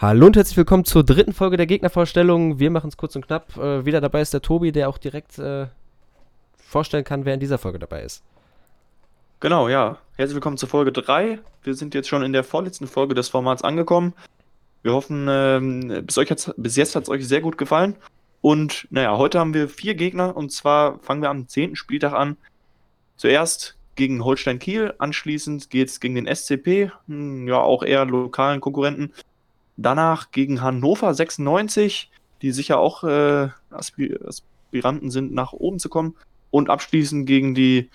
Hallo und herzlich willkommen zur dritten Folge der Gegnervorstellung. Wir machen es kurz und knapp. Äh, wieder dabei ist der Tobi, der auch direkt äh, vorstellen kann, wer in dieser Folge dabei ist. Genau, ja. Herzlich willkommen zur Folge 3. Wir sind jetzt schon in der vorletzten Folge des Formats angekommen. Wir hoffen, ähm, bis, euch bis jetzt hat es euch sehr gut gefallen. Und naja, heute haben wir vier Gegner und zwar fangen wir am 10. Spieltag an. Zuerst gegen Holstein Kiel, anschließend geht es gegen den SCP, hm, ja auch eher lokalen Konkurrenten. Danach gegen Hannover 96, die sicher auch äh, Aspiranten sind, nach oben zu kommen. Und abschließend gegen die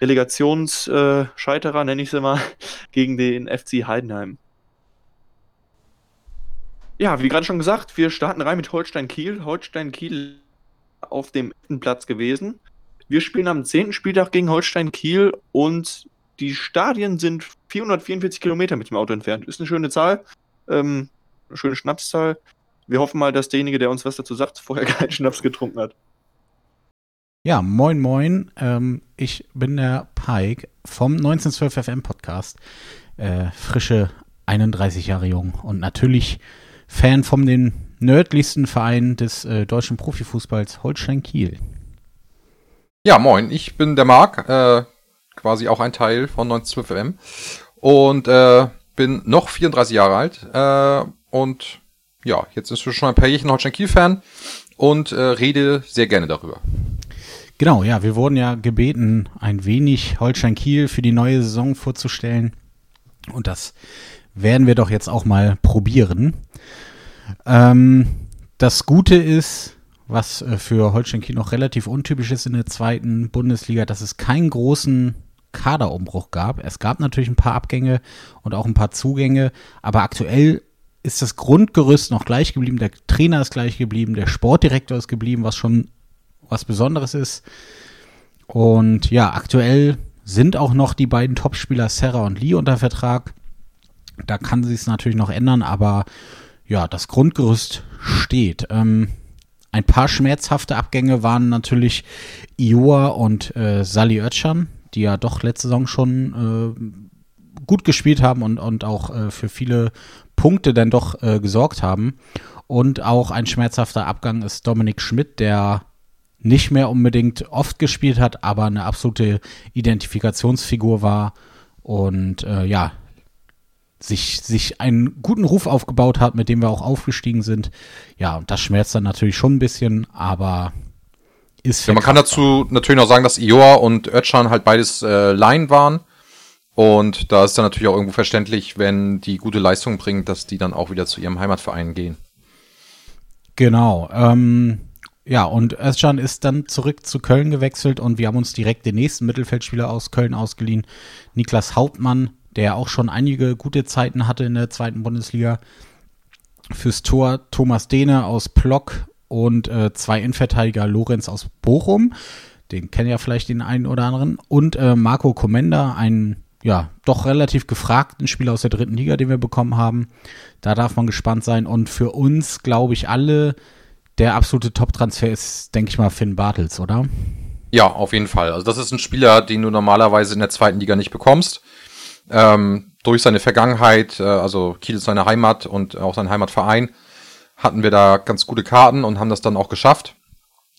Relegationsscheiterer, äh, nenne ich sie mal, gegen den FC Heidenheim. Ja, wie gerade schon gesagt, wir starten rein mit Holstein Kiel. Holstein Kiel auf dem Platz gewesen. Wir spielen am 10. Spieltag gegen Holstein Kiel und die Stadien sind 444 Kilometer mit dem Auto entfernt. Ist eine schöne Zahl. Ähm, eine schöne Schnapszahl. Wir hoffen mal, dass derjenige, der uns was dazu sagt, vorher keinen Schnaps getrunken hat. Ja, moin moin. Ähm, ich bin der Pike vom 1912 FM Podcast. Äh, frische 31 Jahre jung und natürlich Fan von den nördlichsten Verein des äh, deutschen Profifußballs Holstein Kiel. Ja, moin. Ich bin der Marc, äh, quasi auch ein Teil von 1912 FM und äh, bin noch 34 Jahre alt äh, und ja, jetzt ist schon ein paar Jährchen Holstein Kiel-Fan und äh, rede sehr gerne darüber. Genau, ja, wir wurden ja gebeten, ein wenig Holstein Kiel für die neue Saison vorzustellen. Und das werden wir doch jetzt auch mal probieren. Ähm, das Gute ist, was äh, für Holstein Kiel noch relativ untypisch ist in der zweiten Bundesliga, dass es keinen großen Kaderumbruch gab. Es gab natürlich ein paar Abgänge und auch ein paar Zugänge, aber aktuell ist das Grundgerüst noch gleich geblieben, der Trainer ist gleich geblieben, der Sportdirektor ist geblieben, was schon was Besonderes ist. Und ja, aktuell sind auch noch die beiden Topspieler Serra und Lee unter Vertrag. Da kann sich es natürlich noch ändern, aber ja, das Grundgerüst steht. Ähm, ein paar schmerzhafte Abgänge waren natürlich Ioa und äh, Sally Oetschan, die ja doch letzte Saison schon äh, gut gespielt haben und, und auch äh, für viele Punkte dann doch äh, gesorgt haben. Und auch ein schmerzhafter Abgang ist Dominik Schmidt, der nicht mehr unbedingt oft gespielt hat, aber eine absolute Identifikationsfigur war und äh, ja, sich, sich einen guten Ruf aufgebaut hat, mit dem wir auch aufgestiegen sind. Ja, und das schmerzt dann natürlich schon ein bisschen, aber ist ja, Man kann dazu natürlich noch sagen, dass Ioa und Özcan halt beides äh, Laien waren. Und da ist dann natürlich auch irgendwo verständlich, wenn die gute Leistung bringt, dass die dann auch wieder zu ihrem Heimatverein gehen. Genau. Ähm, ja, und Özcan ist dann zurück zu Köln gewechselt und wir haben uns direkt den nächsten Mittelfeldspieler aus Köln ausgeliehen, Niklas Hauptmann, der auch schon einige gute Zeiten hatte in der zweiten Bundesliga. Fürs Tor Thomas Dehne aus Plock und äh, zwei Innenverteidiger Lorenz aus Bochum. Den kennen ja vielleicht den einen oder anderen. Und äh, Marco Comenda, ein ja, doch relativ gefragten Spieler aus der dritten Liga, den wir bekommen haben. Da darf man gespannt sein. Und für uns, glaube ich, alle der absolute Top-Transfer ist, denke ich mal, Finn Bartels, oder? Ja, auf jeden Fall. Also das ist ein Spieler, den du normalerweise in der zweiten Liga nicht bekommst. Ähm, durch seine Vergangenheit, äh, also Kiel ist seine Heimat und auch sein Heimatverein, hatten wir da ganz gute Karten und haben das dann auch geschafft.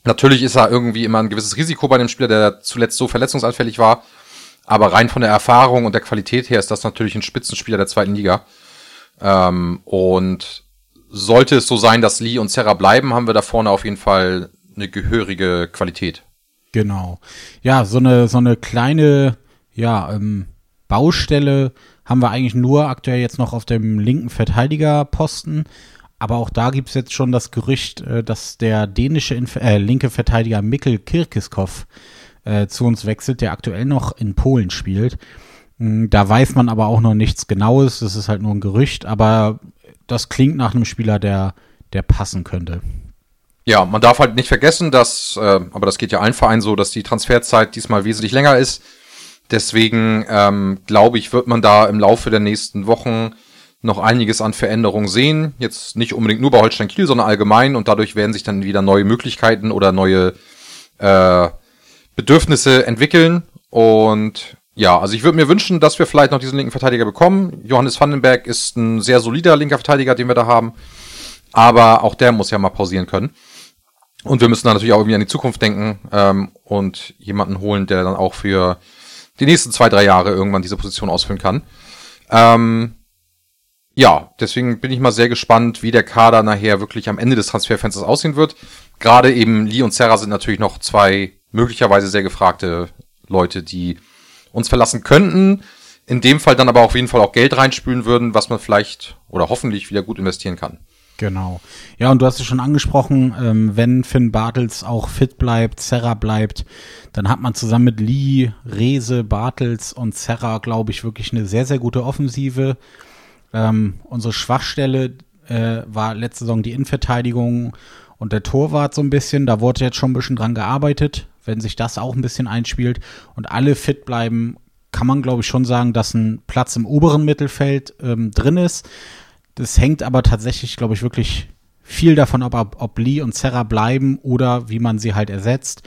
Natürlich ist er irgendwie immer ein gewisses Risiko bei dem Spieler, der zuletzt so verletzungsanfällig war. Aber rein von der Erfahrung und der Qualität her ist das natürlich ein Spitzenspieler der zweiten Liga. Ähm, und sollte es so sein, dass Lee und Serra bleiben, haben wir da vorne auf jeden Fall eine gehörige Qualität. Genau. Ja, so eine, so eine kleine, ja, ähm, Baustelle haben wir eigentlich nur aktuell jetzt noch auf dem linken Verteidigerposten. Aber auch da gibt es jetzt schon das Gerücht, äh, dass der dänische Inf äh, linke Verteidiger Mikkel Kirkiskov äh, zu uns wechselt, der aktuell noch in Polen spielt. Hm, da weiß man aber auch noch nichts Genaues. Das ist halt nur ein Gerücht. Aber das klingt nach einem Spieler, der, der passen könnte. Ja, man darf halt nicht vergessen, dass, äh, aber das geht ja allen Vereinen so, dass die Transferzeit diesmal wesentlich länger ist. Deswegen ähm, glaube ich, wird man da im Laufe der nächsten Wochen noch einiges an Veränderungen sehen. Jetzt nicht unbedingt nur bei Holstein Kiel, sondern allgemein. Und dadurch werden sich dann wieder neue Möglichkeiten oder neue äh, Bedürfnisse entwickeln. Und ja, also ich würde mir wünschen, dass wir vielleicht noch diesen linken Verteidiger bekommen. Johannes Vandenberg ist ein sehr solider linker Verteidiger, den wir da haben. Aber auch der muss ja mal pausieren können. Und wir müssen dann natürlich auch irgendwie an die Zukunft denken ähm, und jemanden holen, der dann auch für die nächsten zwei, drei Jahre irgendwann diese Position ausfüllen kann. Ähm, ja, deswegen bin ich mal sehr gespannt, wie der Kader nachher wirklich am Ende des Transferfensters aussehen wird. Gerade eben Lee und Serra sind natürlich noch zwei möglicherweise sehr gefragte Leute, die uns verlassen könnten. In dem Fall dann aber auf jeden Fall auch Geld reinspülen würden, was man vielleicht oder hoffentlich wieder gut investieren kann. Genau. Ja, und du hast es schon angesprochen, ähm, wenn Finn Bartels auch fit bleibt, Serra bleibt, dann hat man zusammen mit Lee, Rese, Bartels und Serra, glaube ich, wirklich eine sehr, sehr gute Offensive. Ähm, unsere Schwachstelle äh, war letzte Saison die Innenverteidigung und der Torwart so ein bisschen. Da wurde jetzt schon ein bisschen dran gearbeitet. Wenn sich das auch ein bisschen einspielt und alle fit bleiben, kann man, glaube ich, schon sagen, dass ein Platz im oberen Mittelfeld ähm, drin ist. Das hängt aber tatsächlich, glaube ich, wirklich viel davon ab, ob Lee und Serra bleiben oder wie man sie halt ersetzt.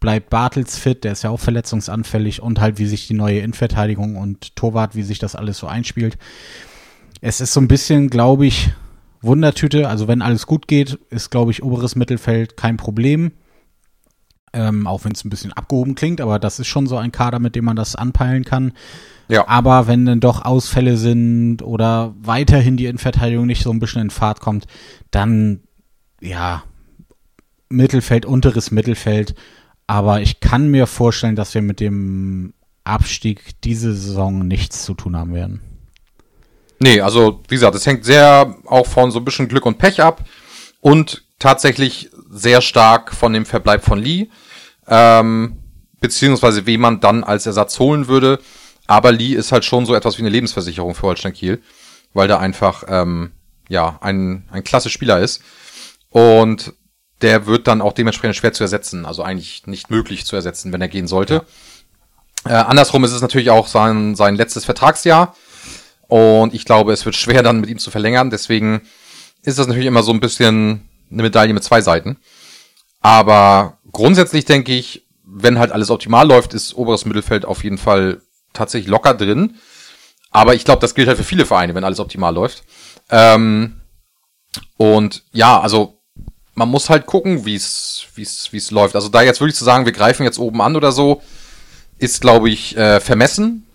Bleibt Bartels fit, der ist ja auch verletzungsanfällig und halt, wie sich die neue Innenverteidigung und Torwart, wie sich das alles so einspielt. Es ist so ein bisschen, glaube ich, Wundertüte. Also wenn alles gut geht, ist, glaube ich, oberes Mittelfeld kein Problem. Ähm, auch wenn es ein bisschen abgehoben klingt, aber das ist schon so ein Kader, mit dem man das anpeilen kann. Ja. Aber wenn dann doch Ausfälle sind oder weiterhin die Innenverteidigung nicht so ein bisschen in Fahrt kommt, dann ja, Mittelfeld, unteres Mittelfeld. Aber ich kann mir vorstellen, dass wir mit dem Abstieg diese Saison nichts zu tun haben werden. Nee, also wie gesagt, es hängt sehr auch von so ein bisschen Glück und Pech ab und tatsächlich sehr stark von dem Verbleib von Lee, ähm, beziehungsweise wen man dann als Ersatz holen würde. Aber Lee ist halt schon so etwas wie eine Lebensversicherung für Holstein Kiel, weil der einfach ähm, ja ein, ein klasse Spieler ist. Und der wird dann auch dementsprechend schwer zu ersetzen, also eigentlich nicht möglich zu ersetzen, wenn er gehen sollte. Ja. Äh, andersrum ist es natürlich auch sein, sein letztes Vertragsjahr. Und ich glaube, es wird schwer dann mit ihm zu verlängern. Deswegen ist das natürlich immer so ein bisschen eine Medaille mit zwei Seiten. Aber grundsätzlich denke ich, wenn halt alles optimal läuft, ist oberes Mittelfeld auf jeden Fall tatsächlich locker drin. Aber ich glaube, das gilt halt für viele Vereine, wenn alles optimal läuft. Ähm, und ja, also man muss halt gucken, wie es läuft. Also da jetzt wirklich zu sagen, wir greifen jetzt oben an oder so, ist glaube ich äh, vermessen.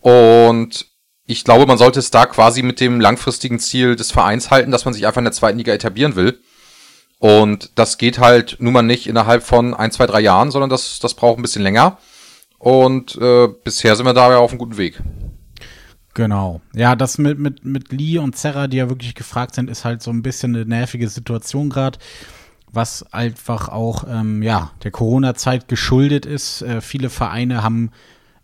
Und ich glaube, man sollte es da quasi mit dem langfristigen Ziel des Vereins halten, dass man sich einfach in der zweiten Liga etablieren will. Und das geht halt nun mal nicht innerhalb von ein, zwei, drei Jahren, sondern das, das braucht ein bisschen länger. Und äh, bisher sind wir da ja auf einem guten Weg. Genau. Ja, das mit, mit, mit Lee und Serra, die ja wirklich gefragt sind, ist halt so ein bisschen eine nervige Situation gerade, was einfach auch ähm, ja, der Corona-Zeit geschuldet ist. Äh, viele Vereine haben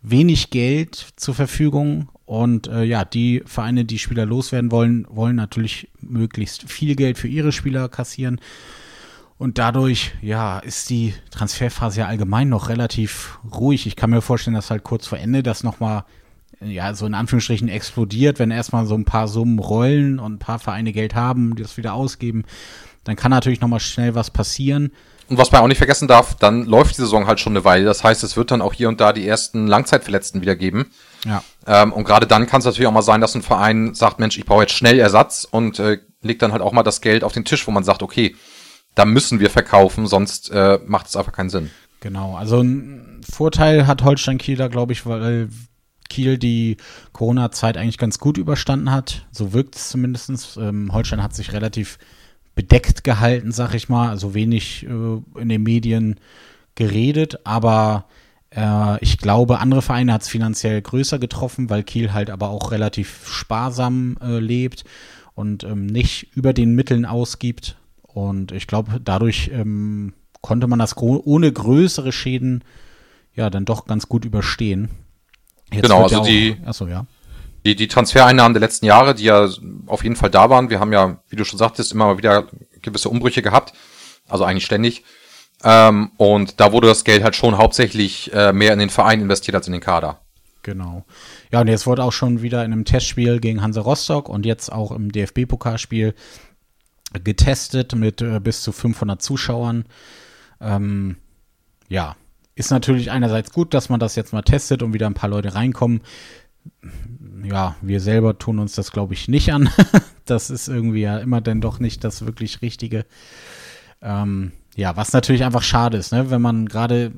wenig Geld zur Verfügung und äh, ja, die Vereine, die Spieler loswerden wollen, wollen natürlich möglichst viel Geld für ihre Spieler kassieren. Und dadurch, ja, ist die Transferphase ja allgemein noch relativ ruhig. Ich kann mir vorstellen, dass halt kurz vor Ende das nochmal, ja, so in Anführungsstrichen explodiert, wenn erstmal so ein paar Summen rollen und ein paar Vereine Geld haben, die das wieder ausgeben. Dann kann natürlich nochmal schnell was passieren. Und was man auch nicht vergessen darf, dann läuft die Saison halt schon eine Weile. Das heißt, es wird dann auch hier und da die ersten Langzeitverletzten wieder geben. Ja. Ähm, und gerade dann kann es natürlich auch mal sein, dass ein Verein sagt, Mensch, ich brauche jetzt schnell Ersatz und äh, legt dann halt auch mal das Geld auf den Tisch, wo man sagt, okay, da müssen wir verkaufen, sonst äh, macht es einfach keinen Sinn. Genau, also ein Vorteil hat Holstein Kiel da, glaube ich, weil Kiel die Corona-Zeit eigentlich ganz gut überstanden hat. So wirkt es zumindest. Ähm, Holstein hat sich relativ bedeckt gehalten, sag ich mal, also wenig äh, in den Medien geredet, aber ich glaube, andere Vereine hat es finanziell größer getroffen, weil Kiel halt aber auch relativ sparsam äh, lebt und ähm, nicht über den Mitteln ausgibt. Und ich glaube, dadurch ähm, konnte man das ohne größere Schäden ja dann doch ganz gut überstehen. Jetzt genau, also ja auch, die, achso, ja. die, die Transfereinnahmen der letzten Jahre, die ja auf jeden Fall da waren, wir haben ja, wie du schon sagtest, immer mal wieder gewisse Umbrüche gehabt, also eigentlich ständig. Ähm, und da wurde das Geld halt schon hauptsächlich äh, mehr in den Verein investiert als in den Kader. Genau. Ja, und jetzt wurde auch schon wieder in einem Testspiel gegen Hansa Rostock und jetzt auch im DFB-Pokalspiel getestet mit äh, bis zu 500 Zuschauern. Ähm, ja, ist natürlich einerseits gut, dass man das jetzt mal testet und wieder ein paar Leute reinkommen. Ja, wir selber tun uns das, glaube ich, nicht an. das ist irgendwie ja immer dann doch nicht das wirklich Richtige. Ähm, ja, was natürlich einfach schade ist, ne? wenn man gerade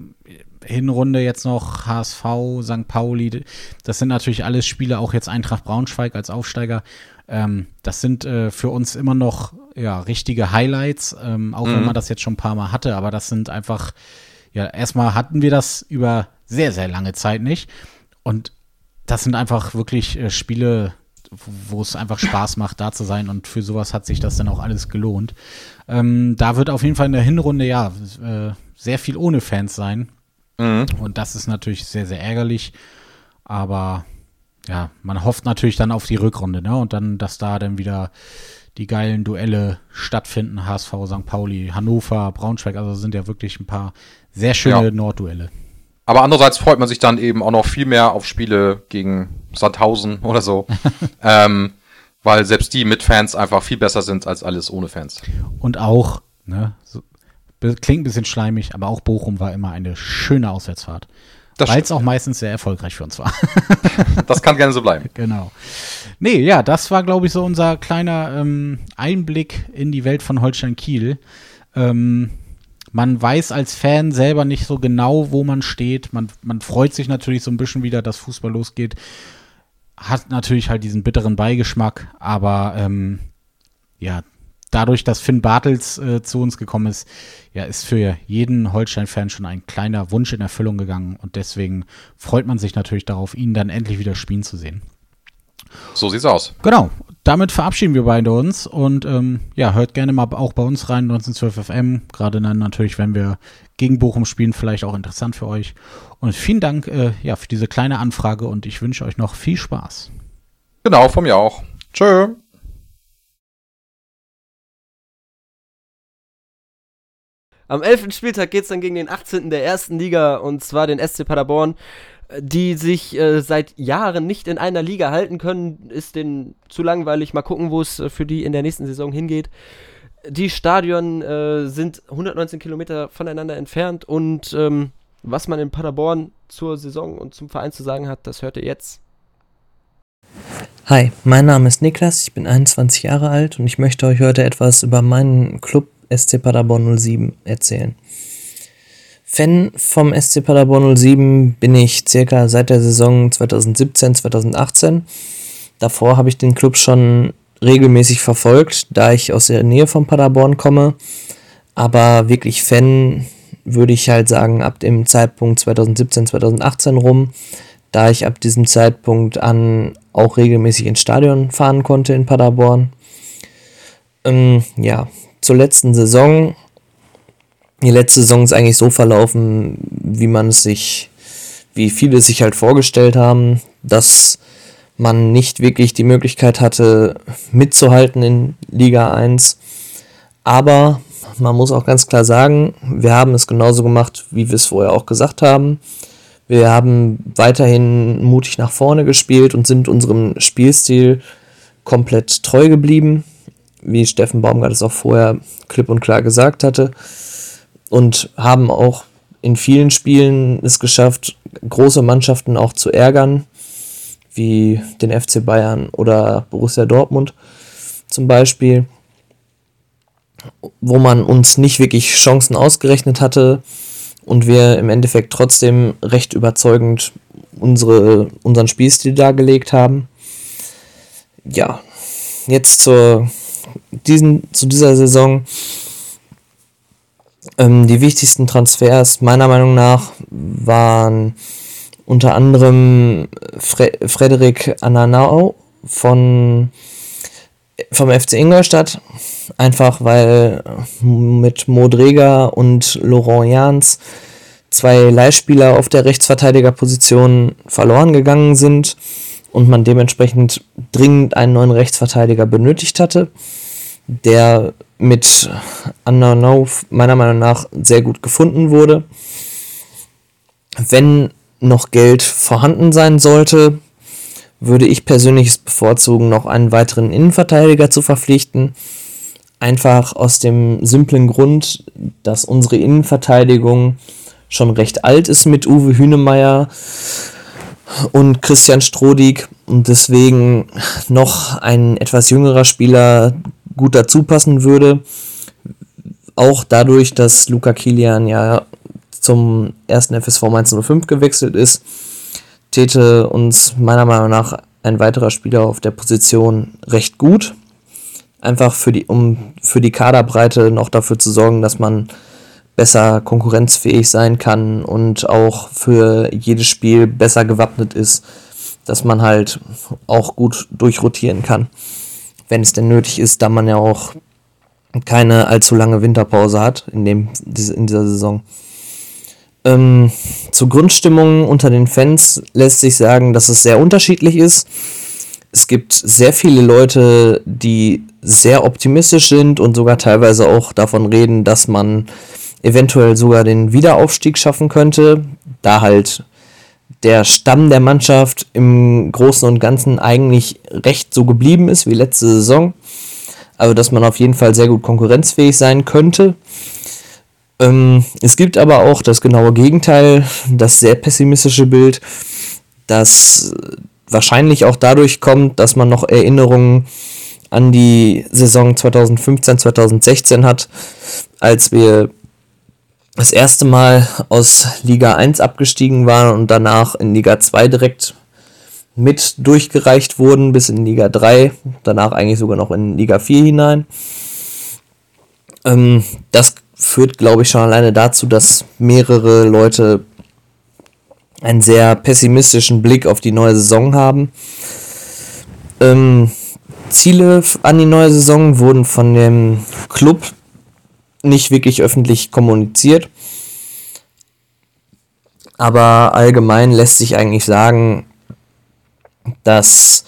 Hinrunde jetzt noch HSV, St. Pauli, das sind natürlich alles Spiele, auch jetzt Eintracht Braunschweig als Aufsteiger. Ähm, das sind äh, für uns immer noch ja, richtige Highlights, ähm, auch mhm. wenn man das jetzt schon ein paar Mal hatte, aber das sind einfach, ja, erstmal hatten wir das über sehr, sehr lange Zeit nicht. Und das sind einfach wirklich äh, Spiele, wo es einfach Spaß macht, da zu sein und für sowas hat sich das dann auch alles gelohnt. Ähm, da wird auf jeden Fall in der Hinrunde ja äh, sehr viel ohne Fans sein. Mhm. Und das ist natürlich sehr, sehr ärgerlich. Aber ja, man hofft natürlich dann auf die Rückrunde, ne? Und dann, dass da dann wieder die geilen Duelle stattfinden. HSV, St. Pauli, Hannover, Braunschweig. Also sind ja wirklich ein paar sehr schöne ja. Nordduelle. Aber andererseits freut man sich dann eben auch noch viel mehr auf Spiele gegen Sandhausen oder so. ähm, weil selbst die mit Fans einfach viel besser sind als alles ohne Fans. Und auch, ne, so, klingt ein bisschen schleimig, aber auch Bochum war immer eine schöne Auswärtsfahrt. Weil es auch meistens sehr erfolgreich für uns war. das kann gerne so bleiben. Genau. Nee, ja, das war, glaube ich, so unser kleiner ähm, Einblick in die Welt von Holstein Kiel. Ähm, man weiß als Fan selber nicht so genau, wo man steht. Man, man freut sich natürlich so ein bisschen wieder, dass Fußball losgeht. Hat natürlich halt diesen bitteren Beigeschmack, aber ähm, ja, dadurch, dass Finn Bartels äh, zu uns gekommen ist, ja, ist für jeden Holstein-Fan schon ein kleiner Wunsch in Erfüllung gegangen und deswegen freut man sich natürlich darauf, ihn dann endlich wieder spielen zu sehen. So sieht's aus. Genau. Damit verabschieden wir beide uns und ähm, ja, hört gerne mal auch bei uns rein, 1912 FM. Gerade dann natürlich, wenn wir gegen Bochum spielen, vielleicht auch interessant für euch. Und vielen Dank äh, ja, für diese kleine Anfrage und ich wünsche euch noch viel Spaß. Genau, von mir auch. Tschö. Am 11. Spieltag geht es dann gegen den 18. der ersten Liga und zwar den SC Paderborn die sich äh, seit Jahren nicht in einer Liga halten können, ist denen zu langweilig. Mal gucken, wo es äh, für die in der nächsten Saison hingeht. Die Stadien äh, sind 119 Kilometer voneinander entfernt und ähm, was man in Paderborn zur Saison und zum Verein zu sagen hat, das hört ihr jetzt. Hi, mein Name ist Niklas, ich bin 21 Jahre alt und ich möchte euch heute etwas über meinen Club SC Paderborn 07 erzählen. Fan vom SC Paderborn 07 bin ich circa seit der Saison 2017, 2018. Davor habe ich den Club schon regelmäßig verfolgt, da ich aus der Nähe von Paderborn komme. Aber wirklich Fan würde ich halt sagen ab dem Zeitpunkt 2017, 2018 rum, da ich ab diesem Zeitpunkt an auch regelmäßig ins Stadion fahren konnte in Paderborn. Ähm, ja, zur letzten Saison die letzte Saison ist eigentlich so verlaufen, wie man es sich, wie viele sich halt vorgestellt haben, dass man nicht wirklich die Möglichkeit hatte, mitzuhalten in Liga 1. Aber man muss auch ganz klar sagen, wir haben es genauso gemacht, wie wir es vorher auch gesagt haben. Wir haben weiterhin mutig nach vorne gespielt und sind unserem Spielstil komplett treu geblieben, wie Steffen Baumgart es auch vorher klipp und klar gesagt hatte und haben auch in vielen Spielen es geschafft, große Mannschaften auch zu ärgern, wie den FC Bayern oder Borussia Dortmund zum Beispiel, wo man uns nicht wirklich Chancen ausgerechnet hatte und wir im Endeffekt trotzdem recht überzeugend unsere, unseren Spielstil dargelegt haben. Ja, jetzt zur, diesen, zu dieser Saison ähm, die wichtigsten Transfers meiner Meinung nach waren unter anderem Fre Frederik Ananau von vom FC Ingolstadt, einfach weil mit Modrega und Laurent Jans zwei Leihspieler auf der Rechtsverteidigerposition verloren gegangen sind und man dementsprechend dringend einen neuen Rechtsverteidiger benötigt hatte, der mit Unknown meiner Meinung nach sehr gut gefunden wurde. Wenn noch Geld vorhanden sein sollte, würde ich persönlich es bevorzugen, noch einen weiteren Innenverteidiger zu verpflichten. Einfach aus dem simplen Grund, dass unsere Innenverteidigung schon recht alt ist mit Uwe Hünemeyer und Christian Strodig und deswegen noch ein etwas jüngerer Spieler gut dazu passen würde. Auch dadurch, dass Luca Kilian ja zum ersten FSV 1905 gewechselt ist, täte uns meiner Meinung nach ein weiterer Spieler auf der Position recht gut. Einfach für die, um für die Kaderbreite noch dafür zu sorgen, dass man besser konkurrenzfähig sein kann und auch für jedes Spiel besser gewappnet ist, dass man halt auch gut durchrotieren kann, wenn es denn nötig ist, da man ja auch keine allzu lange Winterpause hat in, dem, in dieser Saison. Ähm, zur Grundstimmung unter den Fans lässt sich sagen, dass es sehr unterschiedlich ist. Es gibt sehr viele Leute, die sehr optimistisch sind und sogar teilweise auch davon reden, dass man eventuell sogar den Wiederaufstieg schaffen könnte, da halt der Stamm der Mannschaft im Großen und Ganzen eigentlich recht so geblieben ist wie letzte Saison. Also dass man auf jeden Fall sehr gut konkurrenzfähig sein könnte. Ähm, es gibt aber auch das genaue Gegenteil, das sehr pessimistische Bild, das wahrscheinlich auch dadurch kommt, dass man noch Erinnerungen an die Saison 2015-2016 hat, als wir das erste Mal aus Liga 1 abgestiegen waren und danach in Liga 2 direkt mit durchgereicht wurden bis in Liga 3, danach eigentlich sogar noch in Liga 4 hinein. Ähm, das führt, glaube ich, schon alleine dazu, dass mehrere Leute einen sehr pessimistischen Blick auf die neue Saison haben. Ähm, Ziele an die neue Saison wurden von dem Club nicht wirklich öffentlich kommuniziert. Aber allgemein lässt sich eigentlich sagen, dass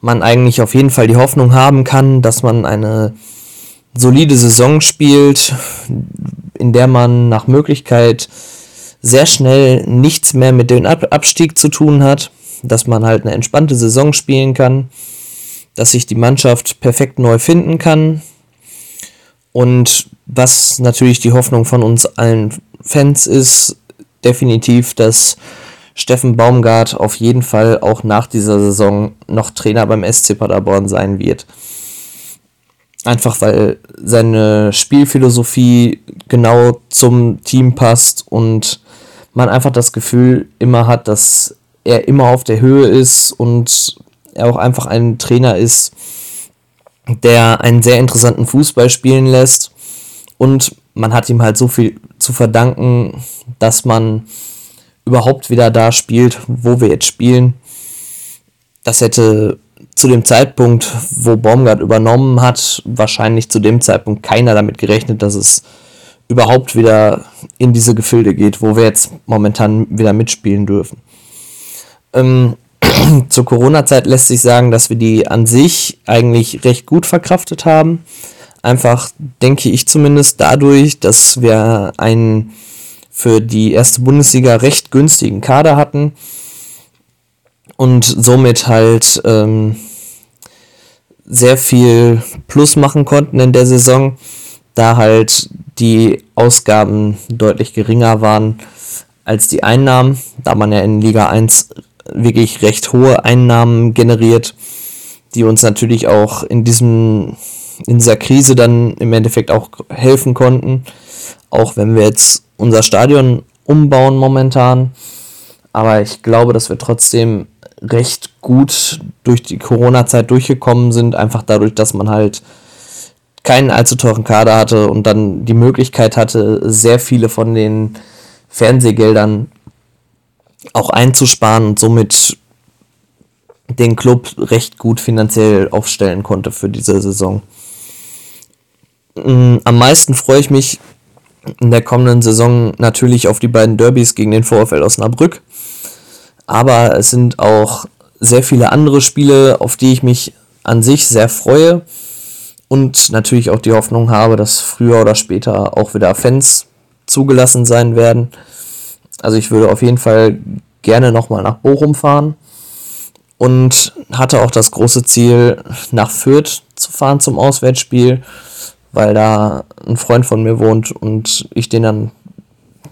man eigentlich auf jeden Fall die Hoffnung haben kann, dass man eine solide Saison spielt, in der man nach Möglichkeit sehr schnell nichts mehr mit dem Abstieg zu tun hat, dass man halt eine entspannte Saison spielen kann, dass sich die Mannschaft perfekt neu finden kann und was natürlich die Hoffnung von uns allen Fans ist, definitiv, dass Steffen Baumgart auf jeden Fall auch nach dieser Saison noch Trainer beim SC Paderborn sein wird. Einfach weil seine Spielphilosophie genau zum Team passt und man einfach das Gefühl immer hat, dass er immer auf der Höhe ist und er auch einfach ein Trainer ist, der einen sehr interessanten Fußball spielen lässt und man hat ihm halt so viel zu verdanken, dass man überhaupt wieder da spielt, wo wir jetzt spielen. Das hätte zu dem Zeitpunkt, wo Baumgart übernommen hat, wahrscheinlich zu dem Zeitpunkt keiner damit gerechnet, dass es überhaupt wieder in diese Gefilde geht, wo wir jetzt momentan wieder mitspielen dürfen. Ähm, zur Corona-Zeit lässt sich sagen, dass wir die an sich eigentlich recht gut verkraftet haben. Einfach denke ich zumindest dadurch, dass wir einen für die erste Bundesliga recht günstigen Kader hatten und somit halt ähm, sehr viel Plus machen konnten in der Saison, da halt die Ausgaben deutlich geringer waren als die Einnahmen, da man ja in Liga 1 wirklich recht hohe Einnahmen generiert, die uns natürlich auch in diesem in dieser Krise dann im Endeffekt auch helfen konnten, auch wenn wir jetzt unser Stadion umbauen momentan. Aber ich glaube, dass wir trotzdem recht gut durch die Corona-Zeit durchgekommen sind, einfach dadurch, dass man halt keinen allzu teuren Kader hatte und dann die Möglichkeit hatte, sehr viele von den Fernsehgeldern auch einzusparen und somit den Club recht gut finanziell aufstellen konnte für diese Saison. Mm, am meisten freue ich mich in der kommenden Saison natürlich auf die beiden Derbys gegen den VfL Osnabrück. Aber es sind auch sehr viele andere Spiele, auf die ich mich an sich sehr freue und natürlich auch die Hoffnung habe, dass früher oder später auch wieder Fans zugelassen sein werden. Also ich würde auf jeden Fall gerne nochmal nach Bochum fahren und hatte auch das große Ziel, nach Fürth zu fahren zum Auswärtsspiel, weil da ein Freund von mir wohnt und ich den dann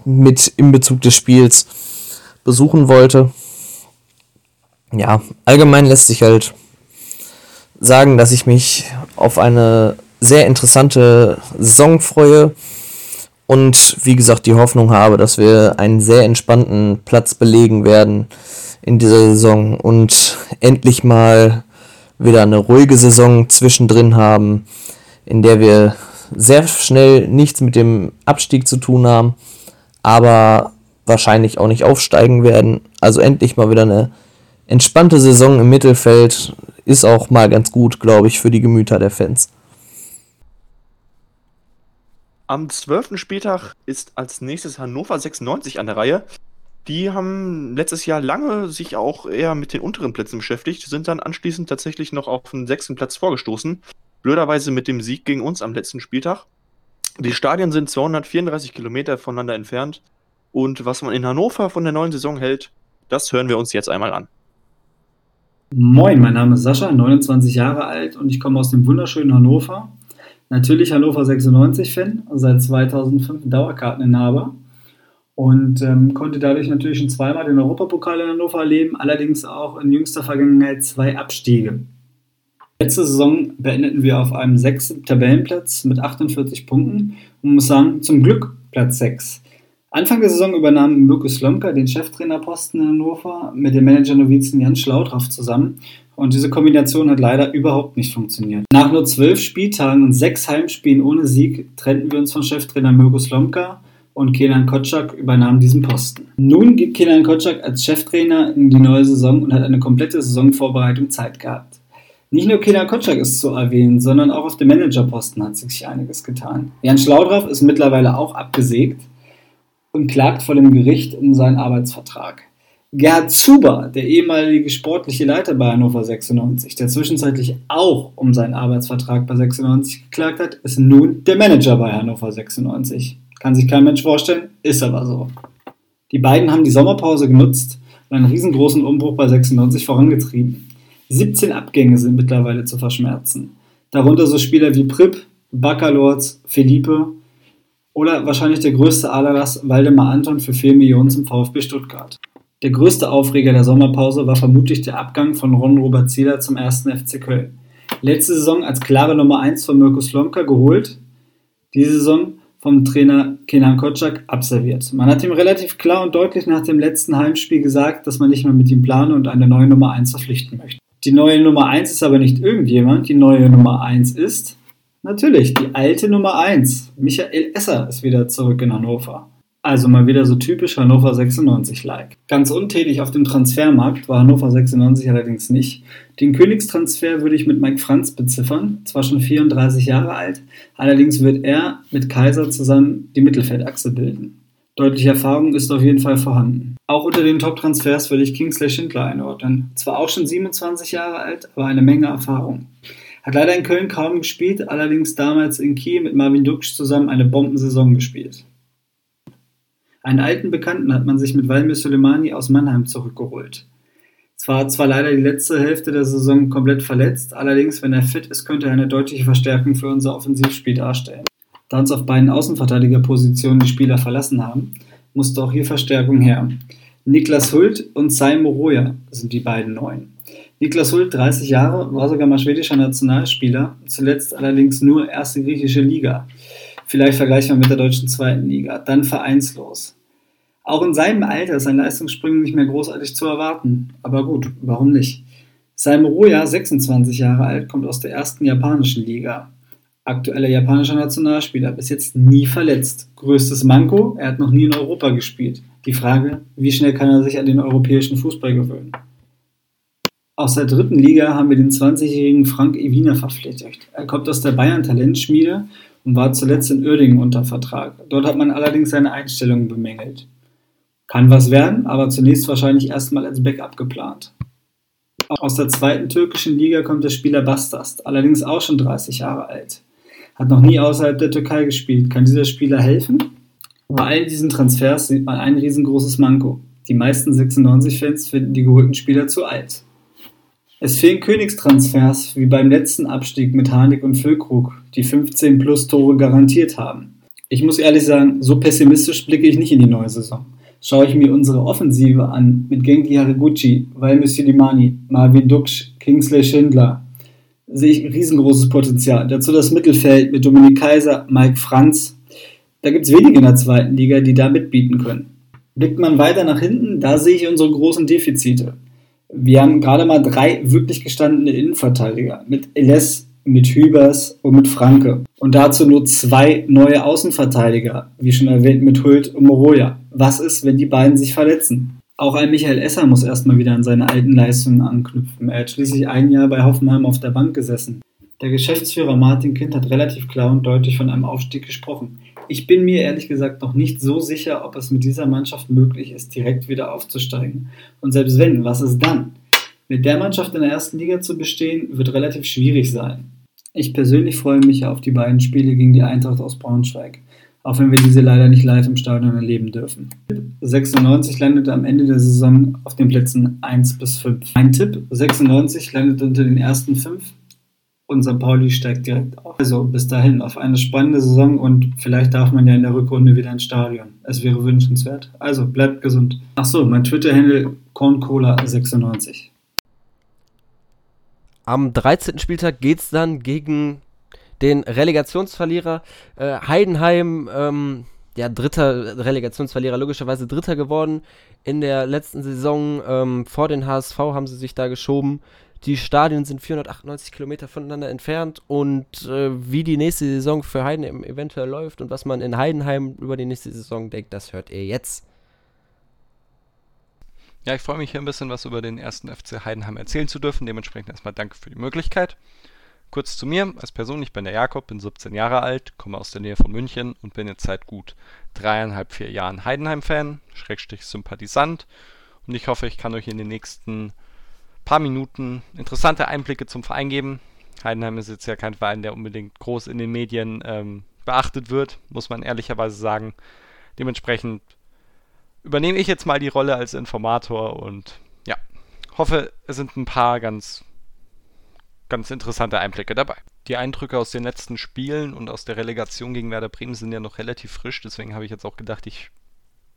mit im Bezug des Spiels besuchen wollte. Ja, allgemein lässt sich halt sagen, dass ich mich auf eine sehr interessante Saison freue und wie gesagt die Hoffnung habe, dass wir einen sehr entspannten Platz belegen werden in dieser Saison und endlich mal wieder eine ruhige Saison zwischendrin haben, in der wir sehr schnell nichts mit dem Abstieg zu tun haben, aber wahrscheinlich auch nicht aufsteigen werden. Also endlich mal wieder eine entspannte Saison im Mittelfeld ist auch mal ganz gut, glaube ich, für die Gemüter der Fans. Am 12. Spieltag ist als nächstes Hannover 96 an der Reihe. Die haben letztes Jahr lange sich auch eher mit den unteren Plätzen beschäftigt, sind dann anschließend tatsächlich noch auf den sechsten Platz vorgestoßen. Blöderweise mit dem Sieg gegen uns am letzten Spieltag. Die Stadien sind 234 Kilometer voneinander entfernt. Und was man in Hannover von der neuen Saison hält, das hören wir uns jetzt einmal an. Moin, mein Name ist Sascha, 29 Jahre alt und ich komme aus dem wunderschönen Hannover. Natürlich Hannover 96-Fan, seit 2005 Dauerkarteninhaber und ähm, konnte dadurch natürlich schon zweimal den Europapokal in Hannover erleben, allerdings auch in jüngster Vergangenheit zwei Abstiege. Letzte Saison beendeten wir auf einem sechsten Tabellenplatz mit 48 Punkten und muss sagen, zum Glück Platz 6. Anfang der Saison übernahm Mirko Slomka den Cheftrainerposten in Hannover mit dem Manager-Novizen Jan Schlaudraff zusammen und diese Kombination hat leider überhaupt nicht funktioniert. Nach nur zwölf Spieltagen und sechs Heimspielen ohne Sieg trennten wir uns von Cheftrainer Mirko Slomka und Kenan Kotschak übernahm diesen Posten. Nun geht Kenan Kotschak als Cheftrainer in die neue Saison und hat eine komplette Saisonvorbereitung Zeit gehabt. Nicht nur Kenan Kotschak ist zu erwähnen, sondern auch auf dem Managerposten hat sich einiges getan. Jan Schlaudraff ist mittlerweile auch abgesägt und klagt vor dem Gericht um seinen Arbeitsvertrag. Gerhard Zuber, der ehemalige sportliche Leiter bei Hannover 96, der zwischenzeitlich auch um seinen Arbeitsvertrag bei 96 geklagt hat, ist nun der Manager bei Hannover 96. Kann sich kein Mensch vorstellen, ist aber so. Die beiden haben die Sommerpause genutzt und einen riesengroßen Umbruch bei 96 vorangetrieben. 17 Abgänge sind mittlerweile zu verschmerzen. Darunter so Spieler wie Pripp, Baccalords, Felipe oder wahrscheinlich der größte Aderlass Waldemar Anton für 4 Millionen zum VfB Stuttgart. Der größte Aufreger der Sommerpause war vermutlich der Abgang von Ron-Robert Zieler zum 1. FC Köln. Letzte Saison als klare Nummer 1 von Mirko Slomka geholt, diese Saison vom Trainer Kenan Kotschak absolviert. Man hat ihm relativ klar und deutlich nach dem letzten Heimspiel gesagt, dass man nicht mehr mit ihm plane und eine neue Nummer 1 verpflichten möchte. Die neue Nummer 1 ist aber nicht irgendjemand, die neue Nummer 1 ist natürlich die alte Nummer 1. Michael Esser ist wieder zurück in Hannover. Also mal wieder so typisch Hannover 96-like. Ganz untätig auf dem Transfermarkt war Hannover 96 allerdings nicht. Den Königstransfer würde ich mit Mike Franz beziffern, zwar schon 34 Jahre alt, allerdings wird er mit Kaiser zusammen die Mittelfeldachse bilden. Deutliche Erfahrung ist auf jeden Fall vorhanden. Auch unter den Top-Transfers würde ich Kingsley Schindler einordnen. Zwar auch schon 27 Jahre alt, aber eine Menge Erfahrung. Hat leider in Köln kaum gespielt, allerdings damals in Kiel mit Marvin Duksch zusammen eine Bombensaison gespielt. Einen alten Bekannten hat man sich mit Valmir Soleimani aus Mannheim zurückgeholt. Zwar zwar leider die letzte Hälfte der Saison komplett verletzt, allerdings, wenn er fit ist, könnte er eine deutliche Verstärkung für unser Offensivspiel darstellen. Da uns auf beiden Außenverteidigerpositionen die Spieler verlassen haben, musste auch hier Verstärkung her. Niklas Hult und Sai Moroja sind die beiden Neuen. Niklas Hult, 30 Jahre, war sogar mal schwedischer Nationalspieler, zuletzt allerdings nur erste griechische Liga. Vielleicht vergleichbar mit der deutschen zweiten Liga, dann vereinslos. Auch in seinem Alter ist ein Leistungssprung nicht mehr großartig zu erwarten. Aber gut, warum nicht? Saimoroya, 26 Jahre alt, kommt aus der ersten japanischen Liga. Aktueller japanischer Nationalspieler, bis jetzt nie verletzt. Größtes Manko, er hat noch nie in Europa gespielt. Die Frage, wie schnell kann er sich an den europäischen Fußball gewöhnen? Aus der dritten Liga haben wir den 20-jährigen Frank Ewiner verpflichtet. Er kommt aus der Bayern Talentschmiede und war zuletzt in Uerdingen unter Vertrag. Dort hat man allerdings seine Einstellung bemängelt. Kann was werden, aber zunächst wahrscheinlich erstmal als Backup geplant. Aus der zweiten türkischen Liga kommt der Spieler Bastast, allerdings auch schon 30 Jahre alt. Hat noch nie außerhalb der Türkei gespielt. Kann dieser Spieler helfen? Bei all diesen Transfers sieht man ein riesengroßes Manko. Die meisten 96-Fans finden die geholten Spieler zu alt. Es fehlen Königstransfers wie beim letzten Abstieg mit Harnik und Füllkrug, die 15 plus Tore garantiert haben. Ich muss ehrlich sagen, so pessimistisch blicke ich nicht in die neue Saison. Schaue ich mir unsere Offensive an mit Genki Haraguchi, Valmis Limani, Marvin Duksch, Kingsley Schindler, sehe ich riesengroßes Potenzial. Dazu das Mittelfeld mit Dominik Kaiser, Mike Franz. Da gibt es wenige in der zweiten Liga, die da mitbieten können. Blickt man weiter nach hinten, da sehe ich unsere großen Defizite. Wir haben gerade mal drei wirklich gestandene Innenverteidiger mit Eles, mit Hübers und mit Franke. Und dazu nur zwei neue Außenverteidiger, wie schon erwähnt, mit Hult und Moroja. Was ist, wenn die beiden sich verletzen? Auch ein Michael Esser muss erstmal wieder an seine alten Leistungen anknüpfen. Er hat schließlich ein Jahr bei Hoffenheim auf der Bank gesessen. Der Geschäftsführer Martin Kind hat relativ klar und deutlich von einem Aufstieg gesprochen. Ich bin mir ehrlich gesagt noch nicht so sicher, ob es mit dieser Mannschaft möglich ist, direkt wieder aufzusteigen. Und selbst wenn, was ist dann? Mit der Mannschaft in der ersten Liga zu bestehen, wird relativ schwierig sein. Ich persönlich freue mich auf die beiden Spiele gegen die Eintracht aus Braunschweig, auch wenn wir diese leider nicht live im Stadion erleben dürfen. 96 landete am Ende der Saison auf den Plätzen 1 bis 5. Mein Tipp, 96 landet unter den ersten 5 und St. Pauli steigt direkt auf. Also bis dahin auf eine spannende Saison und vielleicht darf man ja in der Rückrunde wieder ins Stadion. Es wäre wünschenswert. Also bleibt gesund. Achso, mein Twitter-Handle Corncola96. Am 13. Spieltag geht es dann gegen den Relegationsverlierer äh, Heidenheim. Ähm, ja, dritter Relegationsverlierer, logischerweise dritter geworden in der letzten Saison. Ähm, vor den HSV haben sie sich da geschoben. Die Stadien sind 498 Kilometer voneinander entfernt und äh, wie die nächste Saison für Heidenheim eventuell läuft und was man in Heidenheim über die nächste Saison denkt, das hört ihr jetzt. Ja, ich freue mich hier ein bisschen was über den ersten FC Heidenheim erzählen zu dürfen. Dementsprechend erstmal danke für die Möglichkeit. Kurz zu mir, als Person, ich bin der Jakob, bin 17 Jahre alt, komme aus der Nähe von München und bin jetzt seit gut dreieinhalb, vier Jahren Heidenheim-Fan, Schrägstrich Sympathisant und ich hoffe, ich kann euch in den nächsten paar Minuten interessante Einblicke zum Verein geben. Heidenheim ist jetzt ja kein Verein, der unbedingt groß in den Medien ähm, beachtet wird, muss man ehrlicherweise sagen. Dementsprechend übernehme ich jetzt mal die Rolle als Informator und ja, hoffe, es sind ein paar ganz, ganz interessante Einblicke dabei. Die Eindrücke aus den letzten Spielen und aus der Relegation gegen Werder Bremen sind ja noch relativ frisch, deswegen habe ich jetzt auch gedacht, ich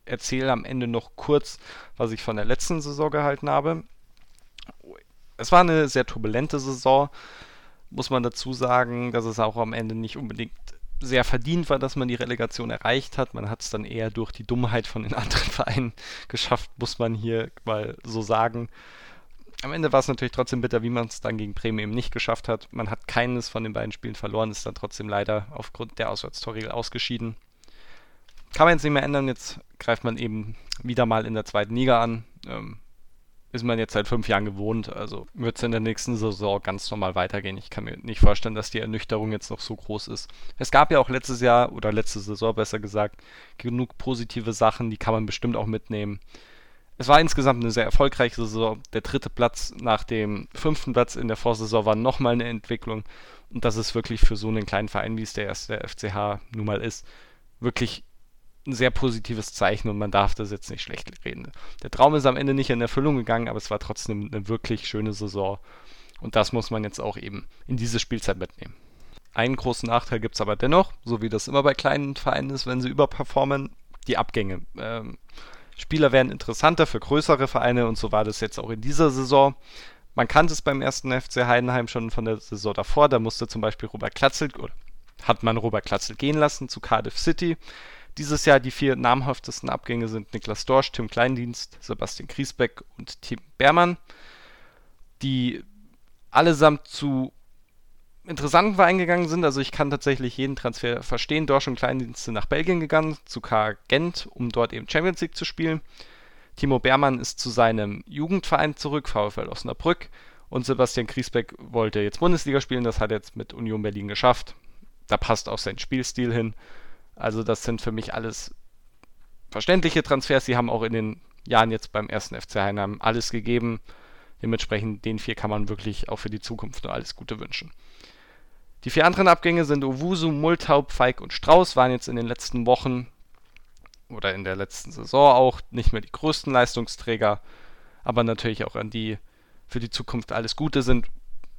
erzähle am Ende noch kurz, was ich von der letzten Saison gehalten habe. Es war eine sehr turbulente Saison, muss man dazu sagen, dass es auch am Ende nicht unbedingt sehr verdient war, dass man die Relegation erreicht hat. Man hat es dann eher durch die Dummheit von den anderen Vereinen geschafft, muss man hier mal so sagen. Am Ende war es natürlich trotzdem bitter, wie man es dann gegen Bremen eben nicht geschafft hat. Man hat keines von den beiden Spielen verloren, ist dann trotzdem leider aufgrund der Auswärtstorregel ausgeschieden. Kann man jetzt nicht mehr ändern, jetzt greift man eben wieder mal in der zweiten Liga an. Ähm, ist man jetzt seit fünf Jahren gewohnt. Also wird es in der nächsten Saison ganz normal weitergehen. Ich kann mir nicht vorstellen, dass die Ernüchterung jetzt noch so groß ist. Es gab ja auch letztes Jahr oder letzte Saison besser gesagt genug positive Sachen, die kann man bestimmt auch mitnehmen. Es war insgesamt eine sehr erfolgreiche Saison. Der dritte Platz nach dem fünften Platz in der Vorsaison war nochmal eine Entwicklung. Und das ist wirklich für so einen kleinen Verein, wie es der erste FCH nun mal ist, wirklich ein sehr positives Zeichen und man darf das jetzt nicht schlecht reden. Der Traum ist am Ende nicht in Erfüllung gegangen, aber es war trotzdem eine wirklich schöne Saison. Und das muss man jetzt auch eben in diese Spielzeit mitnehmen. Einen großen Nachteil gibt es aber dennoch, so wie das immer bei kleinen Vereinen ist, wenn sie überperformen, die Abgänge. Ähm, Spieler werden interessanter für größere Vereine und so war das jetzt auch in dieser Saison. Man kannte es beim ersten FC Heidenheim schon von der Saison davor, da musste zum Beispiel Robert Klatzel, oder hat man Robert Klatzel gehen lassen zu Cardiff City. Dieses Jahr die vier namhaftesten Abgänge sind Niklas Dorsch, Tim Kleindienst, Sebastian Griesbeck und Tim Beermann, die allesamt zu interessanten Vereinen gegangen sind. Also ich kann tatsächlich jeden Transfer verstehen. Dorsch und Kleindienst sind nach Belgien gegangen, zu K. Gent, um dort eben Champions League zu spielen. Timo Beermann ist zu seinem Jugendverein zurück, VfL Osnabrück. Und Sebastian Griesbeck wollte jetzt Bundesliga spielen, das hat er jetzt mit Union Berlin geschafft. Da passt auch sein Spielstil hin. Also das sind für mich alles verständliche Transfers. Sie haben auch in den Jahren jetzt beim ersten FC Heinheim alles gegeben. Dementsprechend den vier kann man wirklich auch für die Zukunft nur alles Gute wünschen. Die vier anderen Abgänge sind Owusu, Multaub, Feig und Strauß, waren jetzt in den letzten Wochen oder in der letzten Saison auch nicht mehr die größten Leistungsträger, aber natürlich auch an die für die Zukunft alles Gute sind,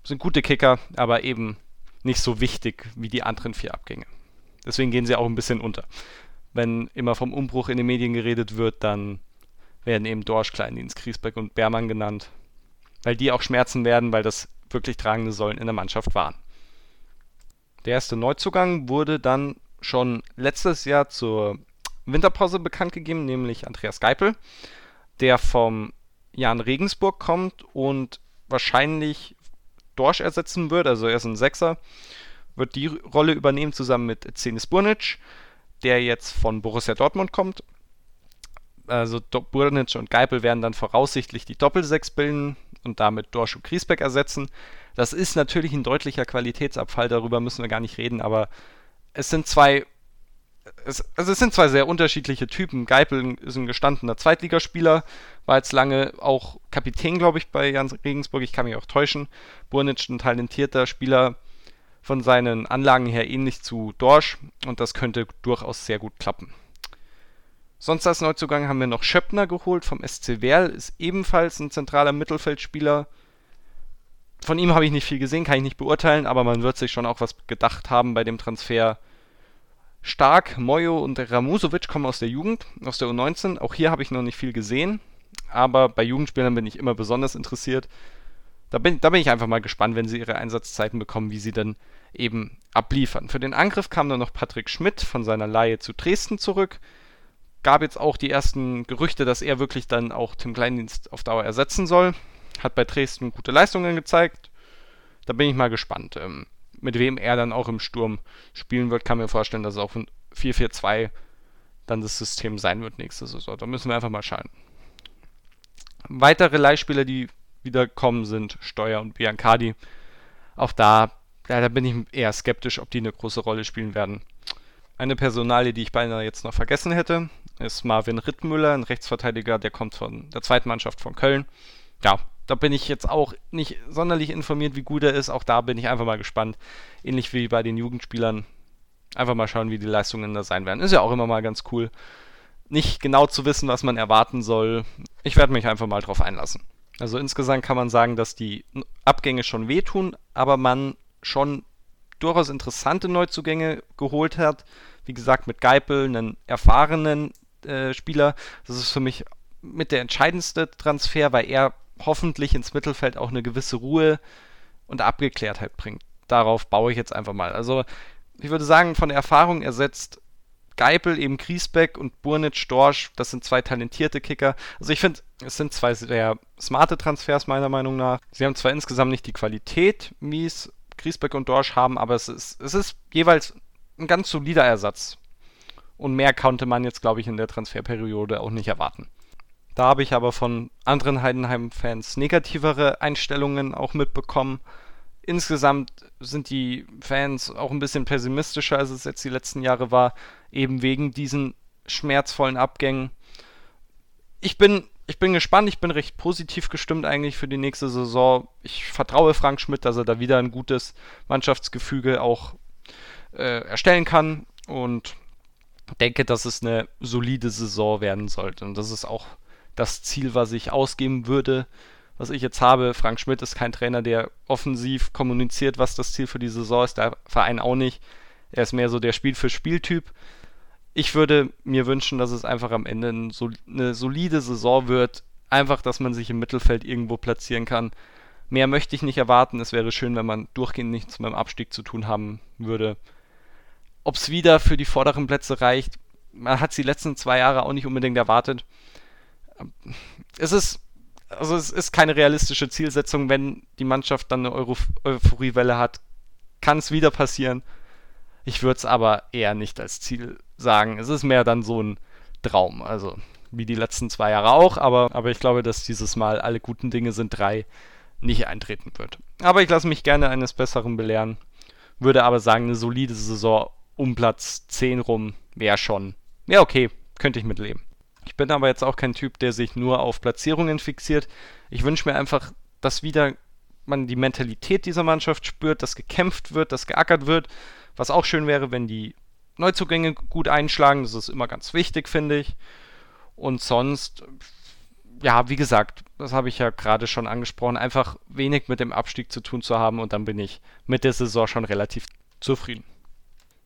sind gute Kicker, aber eben nicht so wichtig wie die anderen vier Abgänge. Deswegen gehen sie auch ein bisschen unter. Wenn immer vom Umbruch in den Medien geredet wird, dann werden eben Dorsch, Kleindienst, Griesbeck und Bermann genannt, weil die auch schmerzen werden, weil das wirklich tragende Säulen in der Mannschaft waren. Der erste Neuzugang wurde dann schon letztes Jahr zur Winterpause bekannt gegeben, nämlich Andreas Geipel, der vom Jan Regensburg kommt und wahrscheinlich Dorsch ersetzen wird, also er ist ein Sechser, wird die Rolle übernehmen zusammen mit Zenis Burnic, der jetzt von Borussia Dortmund kommt. Also Burnic und Geipel werden dann voraussichtlich die Doppelsechs bilden und damit Dorsch und Griesbeck ersetzen. Das ist natürlich ein deutlicher Qualitätsabfall, darüber müssen wir gar nicht reden, aber es sind zwei es, also es sind zwei sehr unterschiedliche Typen. Geipel ist ein gestandener Zweitligaspieler, war jetzt lange auch Kapitän, glaube ich, bei Jan Regensburg. Ich kann mich auch täuschen. Burnic ein talentierter Spieler von seinen Anlagen her ähnlich zu Dorsch und das könnte durchaus sehr gut klappen. Sonst als Neuzugang haben wir noch Schöppner geholt vom SC Werl, ist ebenfalls ein zentraler Mittelfeldspieler. Von ihm habe ich nicht viel gesehen, kann ich nicht beurteilen, aber man wird sich schon auch was gedacht haben bei dem Transfer Stark, Mojo und Ramusovic kommen aus der Jugend, aus der U19. Auch hier habe ich noch nicht viel gesehen, aber bei Jugendspielern bin ich immer besonders interessiert. Da bin, da bin ich einfach mal gespannt, wenn sie ihre Einsatzzeiten bekommen, wie sie dann eben abliefern. Für den Angriff kam dann noch Patrick Schmidt von seiner Laie zu Dresden zurück. Gab jetzt auch die ersten Gerüchte, dass er wirklich dann auch Tim Kleindienst auf Dauer ersetzen soll. Hat bei Dresden gute Leistungen gezeigt. Da bin ich mal gespannt. Ähm, mit wem er dann auch im Sturm spielen wird, kann mir vorstellen, dass es auch ein 4-4-2 dann das System sein wird nächste Saison. Da müssen wir einfach mal schauen. Weitere Leihspieler, die wieder kommen, sind Steuer und Biancardi. Auch da, da bin ich eher skeptisch, ob die eine große Rolle spielen werden. Eine Personalie, die ich beinahe jetzt noch vergessen hätte, ist Marvin Rittmüller, ein Rechtsverteidiger, der kommt von der zweiten Mannschaft von Köln. Ja, da bin ich jetzt auch nicht sonderlich informiert, wie gut er ist. Auch da bin ich einfach mal gespannt. Ähnlich wie bei den Jugendspielern. Einfach mal schauen, wie die Leistungen da sein werden. Ist ja auch immer mal ganz cool, nicht genau zu wissen, was man erwarten soll. Ich werde mich einfach mal drauf einlassen. Also insgesamt kann man sagen, dass die Abgänge schon wehtun, aber man schon durchaus interessante Neuzugänge geholt hat. Wie gesagt, mit Geipel, einen erfahrenen äh, Spieler. Das ist für mich mit der entscheidendste Transfer, weil er hoffentlich ins Mittelfeld auch eine gewisse Ruhe und Abgeklärtheit bringt. Darauf baue ich jetzt einfach mal. Also ich würde sagen, von der Erfahrung ersetzt Geipel, eben Griesbeck und Burnic, Dorsch, das sind zwei talentierte Kicker. Also ich finde, es sind zwei sehr smarte Transfers meiner Meinung nach. Sie haben zwar insgesamt nicht die Qualität, wie es Griesbeck und Dorsch haben, aber es ist, es ist jeweils ein ganz solider Ersatz. Und mehr konnte man jetzt, glaube ich, in der Transferperiode auch nicht erwarten. Da habe ich aber von anderen Heidenheim-Fans negativere Einstellungen auch mitbekommen. Insgesamt sind die Fans auch ein bisschen pessimistischer, als es jetzt die letzten Jahre war, eben wegen diesen schmerzvollen Abgängen. Ich bin, ich bin gespannt, ich bin recht positiv gestimmt eigentlich für die nächste Saison. Ich vertraue Frank Schmidt, dass er da wieder ein gutes Mannschaftsgefüge auch äh, erstellen kann und denke, dass es eine solide Saison werden sollte. Und das ist auch das Ziel, was ich ausgeben würde, was ich jetzt habe. Frank Schmidt ist kein Trainer, der offensiv kommuniziert, was das Ziel für die Saison ist. Der Verein auch nicht. Er ist mehr so der Spiel-für-Spiel-Typ. Ich würde mir wünschen, dass es einfach am Ende eine solide Saison wird. Einfach, dass man sich im Mittelfeld irgendwo platzieren kann. Mehr möchte ich nicht erwarten. Es wäre schön, wenn man durchgehend nichts mit dem Abstieg zu tun haben würde. Ob es wieder für die vorderen Plätze reicht, man hat es die letzten zwei Jahre auch nicht unbedingt erwartet es ist, also es ist keine realistische Zielsetzung, wenn die Mannschaft dann eine Euro Euphoriewelle hat, kann es wieder passieren. Ich würde es aber eher nicht als Ziel sagen. Es ist mehr dann so ein Traum, also wie die letzten zwei Jahre auch, aber, aber ich glaube, dass dieses Mal alle guten Dinge sind drei nicht eintreten wird. Aber ich lasse mich gerne eines Besseren belehren. Würde aber sagen, eine solide Saison um Platz 10 rum wäre schon. Ja, okay, könnte ich mitleben. Ich bin aber jetzt auch kein Typ, der sich nur auf Platzierungen fixiert. Ich wünsche mir einfach, dass wieder man die Mentalität dieser Mannschaft spürt, dass gekämpft wird, dass geackert wird. Was auch schön wäre, wenn die Neuzugänge gut einschlagen. Das ist immer ganz wichtig, finde ich. Und sonst, ja, wie gesagt, das habe ich ja gerade schon angesprochen, einfach wenig mit dem Abstieg zu tun zu haben und dann bin ich mit der Saison schon relativ zufrieden.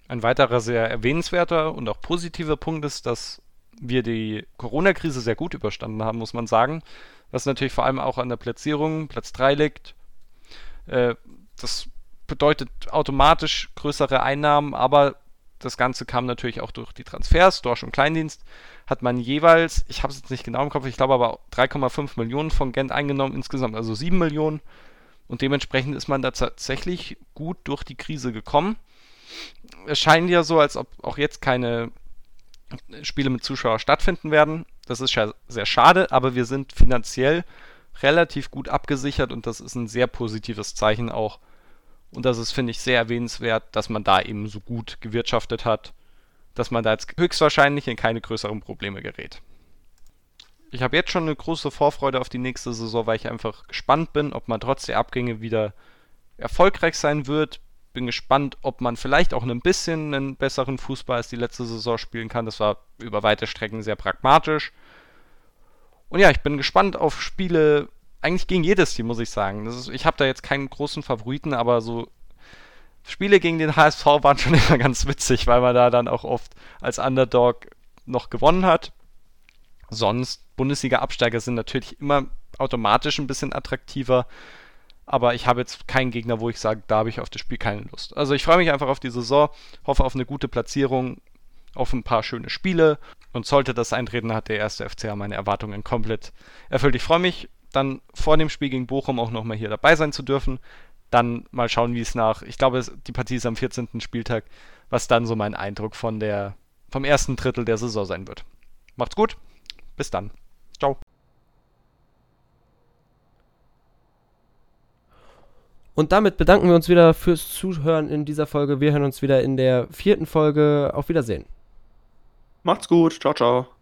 Ein weiterer sehr erwähnenswerter und auch positiver Punkt ist, dass wir die Corona-Krise sehr gut überstanden haben, muss man sagen. Was natürlich vor allem auch an der Platzierung, Platz 3 liegt. Äh, das bedeutet automatisch größere Einnahmen, aber das Ganze kam natürlich auch durch die Transfers, Dorsch und Kleindienst, hat man jeweils, ich habe es jetzt nicht genau im Kopf, ich glaube aber 3,5 Millionen von Gent eingenommen insgesamt, also 7 Millionen. Und dementsprechend ist man da tatsächlich gut durch die Krise gekommen. Es scheint ja so, als ob auch jetzt keine Spiele mit Zuschauern stattfinden werden. Das ist ja sehr schade, aber wir sind finanziell relativ gut abgesichert und das ist ein sehr positives Zeichen auch und das ist, finde ich, sehr erwähnenswert, dass man da eben so gut gewirtschaftet hat, dass man da jetzt höchstwahrscheinlich in keine größeren Probleme gerät. Ich habe jetzt schon eine große Vorfreude auf die nächste Saison, weil ich einfach gespannt bin, ob man trotz der Abgänge wieder erfolgreich sein wird. Bin gespannt, ob man vielleicht auch ein bisschen einen besseren Fußball als die letzte Saison spielen kann. Das war über weite Strecken sehr pragmatisch. Und ja, ich bin gespannt auf Spiele eigentlich gegen jedes Team, muss ich sagen. Ist, ich habe da jetzt keinen großen Favoriten, aber so Spiele gegen den HSV waren schon immer ganz witzig, weil man da dann auch oft als Underdog noch gewonnen hat. Sonst, Bundesliga-Absteiger sind natürlich immer automatisch ein bisschen attraktiver. Aber ich habe jetzt keinen Gegner, wo ich sage, da habe ich auf das Spiel keine Lust. Also ich freue mich einfach auf die Saison, hoffe auf eine gute Platzierung, auf ein paar schöne Spiele. Und sollte das eintreten, hat der erste FCA meine Erwartungen komplett erfüllt. Ich freue mich dann vor dem Spiel gegen Bochum auch nochmal hier dabei sein zu dürfen. Dann mal schauen, wie es nach, ich glaube, die Partie ist am 14. Spieltag, was dann so mein Eindruck von der, vom ersten Drittel der Saison sein wird. Macht's gut, bis dann. Ciao. Und damit bedanken wir uns wieder fürs Zuhören in dieser Folge. Wir hören uns wieder in der vierten Folge. Auf Wiedersehen. Macht's gut. Ciao, ciao.